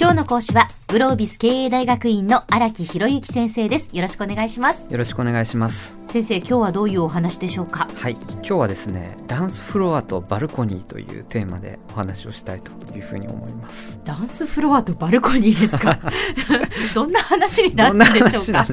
今日の講師はグロービス経営大学院の荒木博之先生です。よろしくお願いします。よろしくお願いします。先生今日はどういうお話でしょうか？はい。今日はですねダンスフロアとバルコニーというテーマでお話をしたいというふうに思います。ダンスフロアとバルコニーですか？どんな話になるんでしょうか？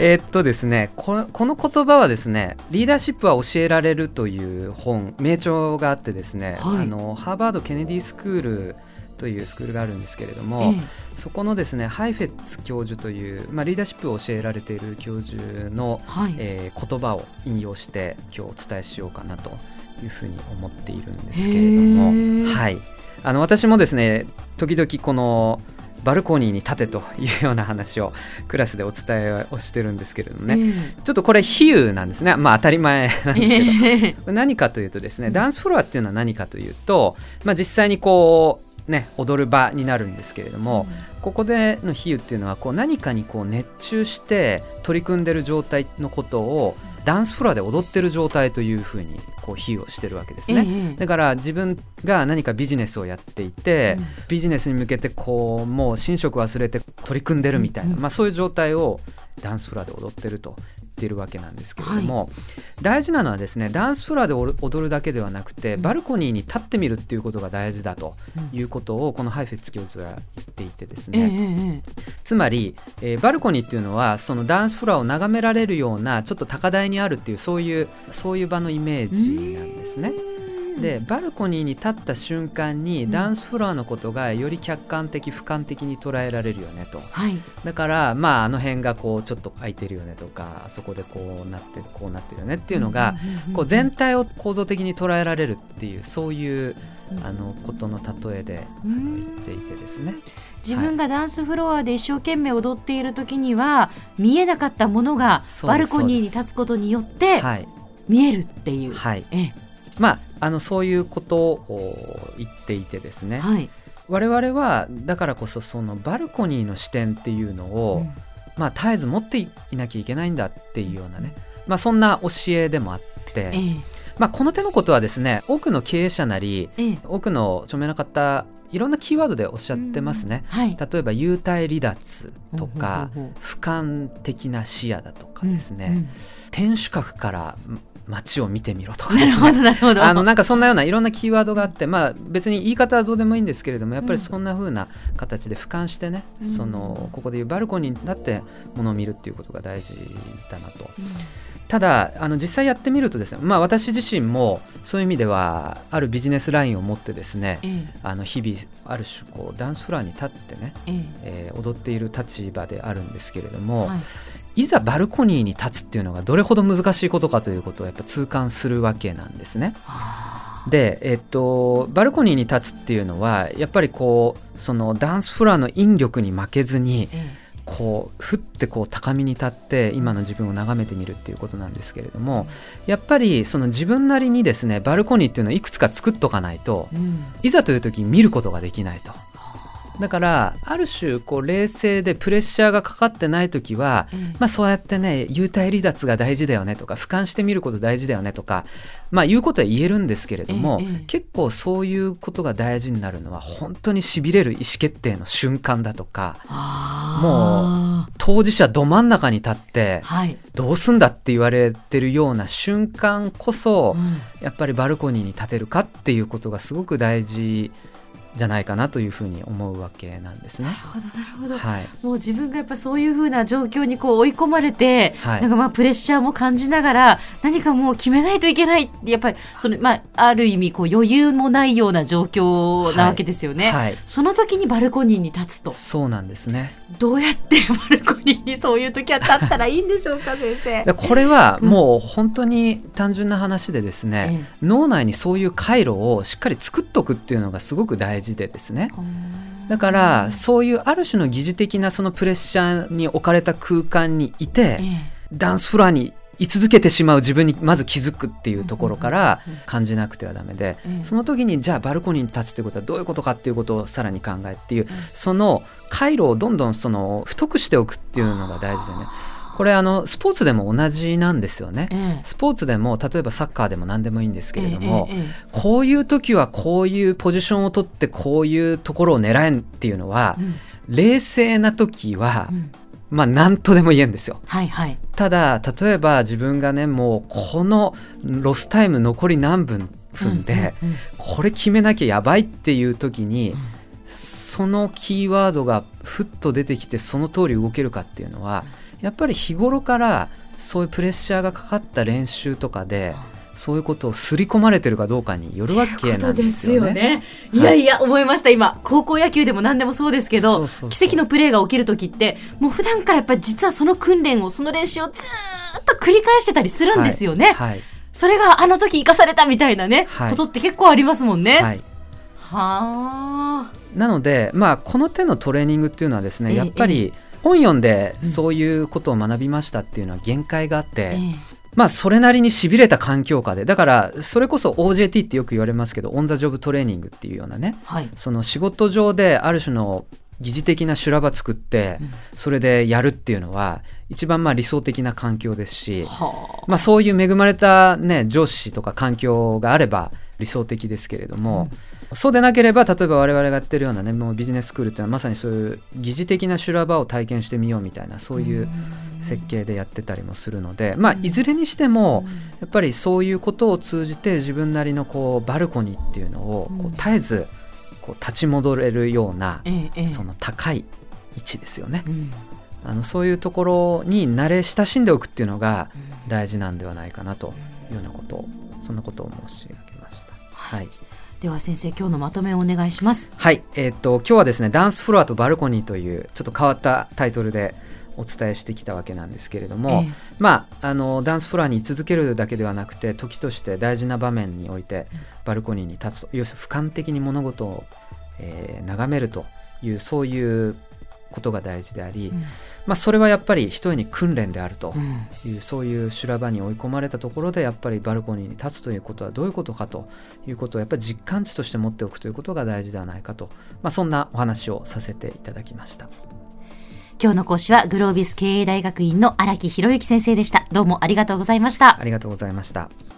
えー、っとですねここの言葉はですねリーダーシップは教えられるという本名著があってですね、はい、あのハーバード・ケネディスクールというスクールがあるんですけれども、えそこのですねハイフェッツ教授という、まあ、リーダーシップを教えられている教授の、はい、えー、言葉を引用して今日お伝えしようかなというふうに思っているんですけれども、はい、あの私もですね時々このバルコニーに立てというような話をクラスでお伝えをしてるんですけれどもね、えー、ちょっとこれ比喩なんですね。まあ当たり前なんですけど、えー、何かというとですねダンスフロアっていうのは何かというと、まあ、実際にこうね、踊る場になるんですけれども、うん、ここでの比喩っていうのはこう何かにこう熱中して取り組んでる状態のことをダンスフロアで踊ってる状態というふうにこう比喩をしてるわけですね、ええ、だから自分が何かビジネスをやっていて、うん、ビジネスに向けてこうもう寝食忘れて取り組んでるみたいな、うん、まあ、そういう状態をダンスフロアで踊ってるとってるわけなんですけれども、はい、大事なのはですねダンスフロアで踊るだけではなくて、バルコニーに立ってみるっていうことが大事だということを、このハイフェッツ教授は言っていてですね、えー、つまり、えー、バルコニーっていうのはそのダンスフロアを眺められるようなちょっと高台にあるっていうそういうそういう場のイメージなんですね。でバルコニーに立った瞬間に、ダンスフロアのことがより客観的俯瞰的に捉えられるよねと、はい、だからまああの辺がこうちょっと空いてるよねとかあそこでこうなってこうなってるよねっていうのが、こう全体を構造的に捉えられるっていうそういうあのことの例えで言っていてですね。自分がダンスフロアで一生懸命踊っている時には、見えなかったものがバルコニーに立つことによって見えるっていう。はい、ええ。まあ、あのそういうことを言っていてですね、はい、我々はだからこそそのバルコニーの視点っていうのを、うん、まあ、絶えず持っていなきゃいけないんだっていうようなね、まあ、そんな教えでもあって、えー、まあ、この手のことはですね多くの経営者なり、えー、多くの著名な方いろんなキーワードでおっしゃってますね、うん。はい、例えば幽体離脱とか俯瞰的な視野だとかですね、うんうん、天守閣から街を見てみろとかですね。あのなんかそんなようないろんなキーワードがあって、まあ、別に言い方はどうでもいいんですけれどもやっぱりそんなふうな形で俯瞰してね、うん、そのここでいうバルコニーになってものを見るっていうことが大事だなと。うん。ただあの実際やってみるとですね、まあ、私自身もそういう意味ではあるビジネスラインを持ってですね、ええ、あの日々ある種こうダンスフロアに立ってね、え。えー、踊っている立場であるんですけれども、はい、いざバルコニーに立つっていうのがどれほど難しいことかということをやっぱ痛感するわけなんですね。で、えっと、バルコニーに立つっていうのはやっぱりこうそのダンスフロアの引力に負けずに、ええこうふってこう高みに立って今の自分を眺めてみるっていうことなんですけれどもやっぱりその自分なりにですねバルコニーっていうのをいくつか作っとかないと、うん、いざという時に見ることができないと。だからある種こう冷静でプレッシャーがかかってない時は、うん、まあ、そうやってね幽体離脱が大事だよねとか俯瞰してみること大事だよねとか、まあ、言うことは言えるんですけれども、結構そういうことが大事になるのは本当にしびれる意思決定の瞬間だとかもう当事者ど真ん中に立って、はい、どうすんだって言われてるような瞬間こそ、うん、やっぱりバルコニーに立てるかっていうことがすごく大事じゃないかなというふうに思うわけなんですね。なるほどなるほど、はい、もう自分がやっぱそういうふうな状況にこう追い込まれて、はい、なんかまあプレッシャーも感じながら何かもう決めないといけないやっぱりその、まあ、ある意味こう余裕もないような状況なわけですよね、はい、その時にバルコニーに立つと。そうなんですね。どうやってバルコニーにそういう時は立ったらいいんでしょうか先生。これはもう本当に単純な話でですね、うん、脳内にそういう回路をしっかり作っとくっていうのがすごく大事事でですね。だからそういうある種の疑似的なそのプレッシャーに置かれた空間にいて、ダンスフロアに居続けてしまう自分にまず気づくっていうところから感じなくてはダメで、その時にじゃあバルコニーに立つっていうことはどういうことかっていうことをさらに考えっていう、その回路をどんどんその太くしておくっていうのが大事でねこれあのスポーツでも同じなんですよね、ええ、スポーツでも例えばサッカーでも何でもいいんですけれども、え、こういう時はこういうポジションを取ってこういうところを狙えんっていうのは、うん、冷静な時は、うん、まあ何とでも言えんですよ、はいはい、ただ例えば自分がねもうこのロスタイム残り何分分で、うんうんうん、これ決めなきゃやばいっていう時に、うん。そのキーワードがふっと出てきてその通り動けるかっていうのはやっぱり日頃からそういうプレッシャーがかかった練習とかでそういうことを刷り込まれてるかどうかによるわけなんですよね。よね。いやいや、思いました今。高校野球でも何でもそうですけど奇跡のプレーが起きる時ってもう普段からやっぱり実はその訓練をその練習をずっと繰り返してたりするんですよね。はい。はい、それがあの時生かされたみたいなね、はい、ことって結構ありますもんね。はい、はあ。なので、まあ、この手のトレーニングっていうのはですね、やっぱり本読んでそういうことを学びましたっていうのは限界があって、まあそれなりにしびれた環境下でだからそれこそ OJT ってよく言われますけどオン・ザ・ジョブトレーニングっていうようなね、はい、その仕事上である種の疑似的な修羅場作ってそれでやるっていうのは一番まあ理想的な環境ですし、まあ、そういう恵まれた、ね、上司とか環境があれば理想的ですけれども、うん、そうでなければ例えば我々がやってるようなねもうビジネススクールっていうのはまさにそういう疑似的な修羅場を体験してみようみたいなそういう設計でやってたりもするので、まあ、いずれにしてもやっぱりそういうことを通じて自分なりのこうバルコニーっていうのをこう絶えずこう立ち戻れるような、その高い位置ですよね。あのそういうところに慣れ親しんでおくっていうのが大事なんではないかなというようなことをそんなことを申し上げはい、では先生今日のまとめをお願いします。はい。えー、っと今日はですねダンスフロアとバルコニーというちょっと変わったタイトルでお伝えしてきたわけなんですけれども、えー、まああのダンスフロアに居続けるだけではなくて時として大事な場面においてバルコニーに立つと要するに俯瞰的に物事を、えー、眺めるというそういうことが大事であり、うん、まあ、それはやっぱり一重に訓練であるという、うん、そういう修羅場に追い込まれたところでやっぱりバルコニーに立つということはどういうことかということをやっぱり実感値として持っておくということが大事ではないかと、まあ、そんなお話をさせていただきました。今日の講師はグロービス経営大学院の荒木博之先生でした。どうもありがとうございました。ありがとうございました。